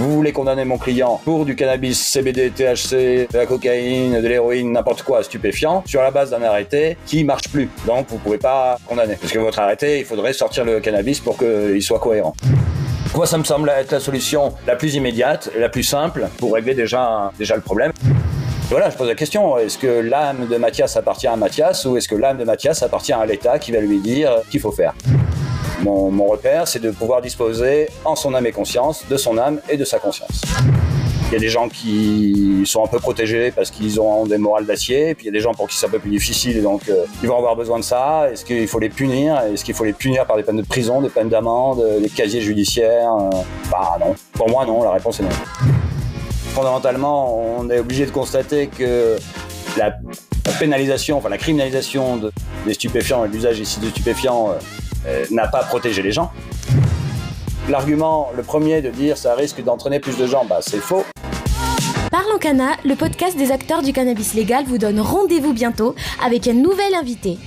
vous voulez condamner mon client pour du cannabis, CBD, THC, de la cocaïne, de l'héroïne, n'importe quoi, stupéfiant, sur la base d'un arrêté qui marche plus. Donc vous pouvez pas condamner. Parce que votre arrêté, il faudrait sortir le cannabis pour qu'il soit cohérent. Moi, ça me semble être la solution la plus immédiate, la plus simple pour régler déjà, déjà le problème? Voilà, je pose la question, est-ce que l'âme de Mathias appartient à Mathias ou est-ce que l'âme de Mathias appartient à l'État qui va lui dire qu'il faut faire? Mon, repère, c'est de pouvoir disposer en son âme et conscience de son âme et de sa conscience. Il y a des gens qui sont un peu protégés parce qu'ils ont des morales d'acier, et puis il y a des gens pour qui c'est un peu plus difficile, et donc euh, ils vont avoir besoin de ça. Est-ce qu'il faut les punir? Est-ce qu'il faut les punir par des peines de prison, des peines d'amende, des casiers judiciaires euh? Bah non. Pour moi, non. La réponse est non. Fondamentalement, on est obligé de constater que la pénalisation, enfin la criminalisation de- des stupéfiants et l'usage ici de stupéfiants euh, euh, n'a pas protégé les gens. L'argument, le premier de dire ça risque d'entraîner plus de gens, bah c'est faux. Parlons Cana, le podcast des acteurs du cannabis légal vous donne rendez-vous bientôt avec un nouvel invité.